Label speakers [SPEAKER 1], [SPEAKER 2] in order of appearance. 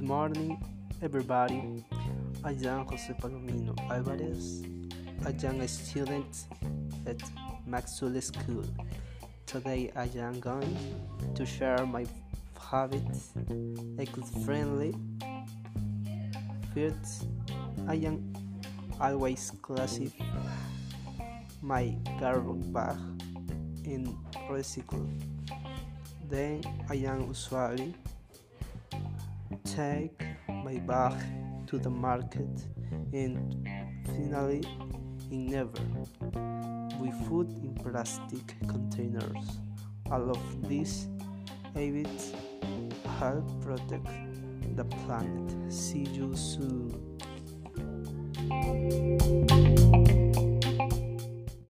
[SPEAKER 1] morning, everybody. I am Jose Palomino Alvarez. I am a student at Maxwell School. Today I am going to share my habits, eco-friendly First, I am always classify my garbage bag in recycle. Then I am usually take my bag to the market and finally in never we food in plastic containers. All of these habits help protect the planet. See you soon.